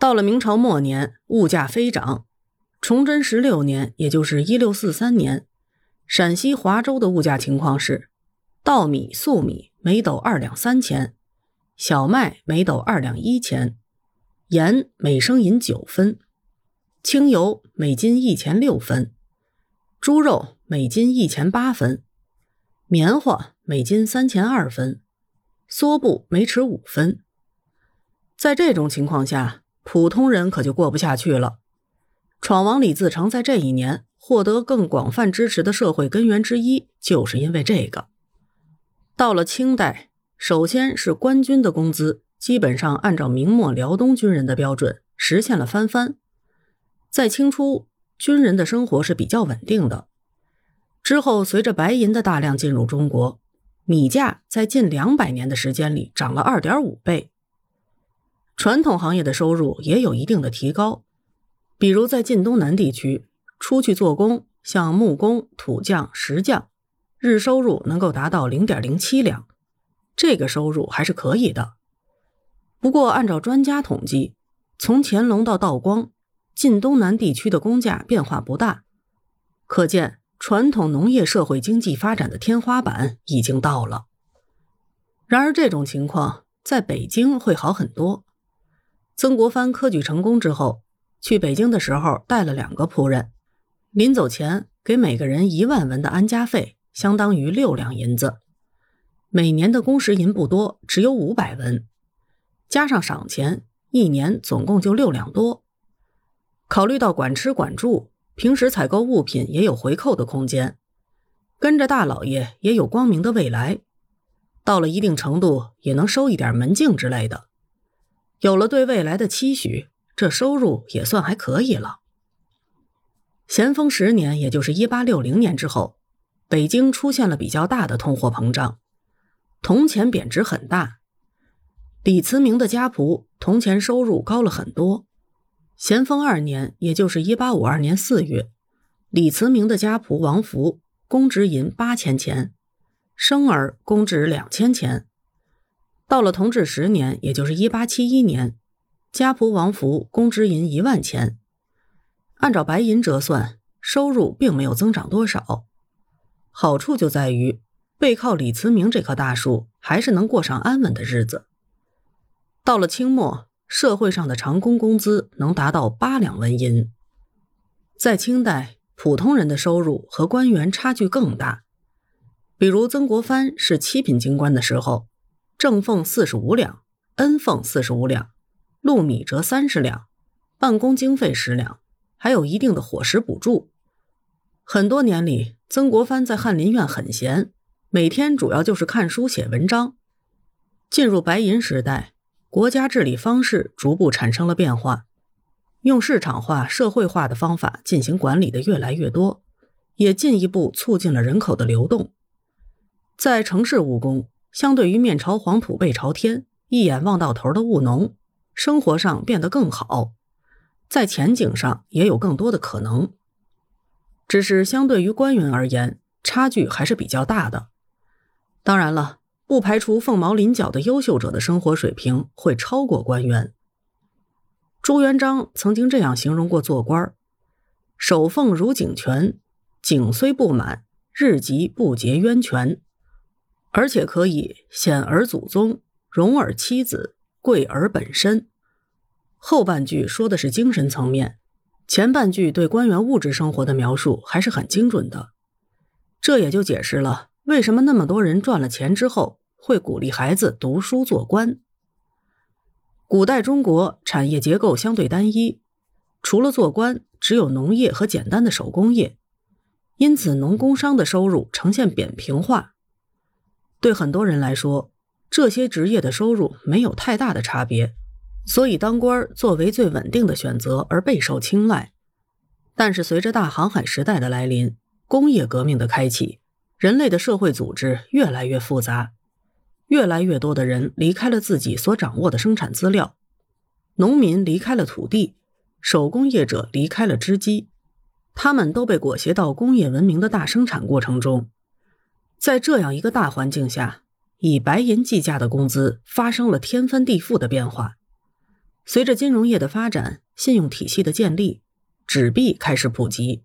到了明朝末年，物价飞涨。崇祯十六年，也就是一六四三年，陕西华州的物价情况是：稻米、粟米每斗二两三钱，小麦每斗二两一钱，盐每升银九分，清油每斤一钱六分，猪肉每斤一钱八分，棉花每斤三钱二分，梭布每尺五分。在这种情况下，普通人可就过不下去了。闯王李自成在这一年获得更广泛支持的社会根源之一，就是因为这个。到了清代，首先是官军的工资基本上按照明末辽东军人的标准实现了翻番。在清初，军人的生活是比较稳定的。之后，随着白银的大量进入中国，米价在近两百年的时间里涨了二点五倍。传统行业的收入也有一定的提高，比如在晋东南地区，出去做工，像木工、土匠、石匠，日收入能够达到零点零七两，这个收入还是可以的。不过，按照专家统计，从乾隆到道光，晋东南地区的工价变化不大，可见传统农业社会经济发展的天花板已经到了。然而，这种情况在北京会好很多。曾国藩科举成功之后，去北京的时候带了两个仆人，临走前给每个人一万文的安家费，相当于六两银子。每年的工时银不多，只有五百文，加上赏钱，一年总共就六两多。考虑到管吃管住，平时采购物品也有回扣的空间，跟着大老爷也有光明的未来。到了一定程度，也能收一点门径之类的。有了对未来的期许，这收入也算还可以了。咸丰十年，也就是一八六零年之后，北京出现了比较大的通货膨胀，铜钱贬值很大。李慈铭的家仆铜钱收入高了很多。咸丰二年，也就是一八五二年四月，李慈铭的家仆王福公职银八千钱，生儿公职两千钱。到了同治十年，也就是一八七一年，家仆王福公职银一万钱，按照白银折算，收入并没有增长多少。好处就在于背靠李慈铭这棵大树，还是能过上安稳的日子。到了清末，社会上的长工工资能达到八两纹银。在清代，普通人的收入和官员差距更大。比如曾国藩是七品京官的时候。正俸四十五两，恩俸四十五两，禄米折三十两，办公经费十两，还有一定的伙食补助。很多年里，曾国藩在翰林院很闲，每天主要就是看书写文章。进入白银时代，国家治理方式逐步产生了变化，用市场化、社会化的方法进行管理的越来越多，也进一步促进了人口的流动。在城市务工。相对于面朝黄土背朝天、一眼望到头的务农，生活上变得更好，在前景上也有更多的可能。只是相对于官员而言，差距还是比较大的。当然了，不排除凤毛麟角的优秀者的生活水平会超过官员。朱元璋曾经这样形容过做官守俸如井泉，井虽不满，日即不结渊泉。”而且可以显而祖宗，荣而妻子，贵而本身。后半句说的是精神层面，前半句对官员物质生活的描述还是很精准的。这也就解释了为什么那么多人赚了钱之后会鼓励孩子读书做官。古代中国产业结构相对单一，除了做官，只有农业和简单的手工业，因此农工商的收入呈现扁平化。对很多人来说，这些职业的收入没有太大的差别，所以当官作为最稳定的选择而备受青睐。但是，随着大航海时代的来临，工业革命的开启，人类的社会组织越来越复杂，越来越多的人离开了自己所掌握的生产资料，农民离开了土地，手工业者离开了织机，他们都被裹挟到工业文明的大生产过程中。在这样一个大环境下，以白银计价的工资发生了天翻地覆的变化。随着金融业的发展，信用体系的建立，纸币开始普及，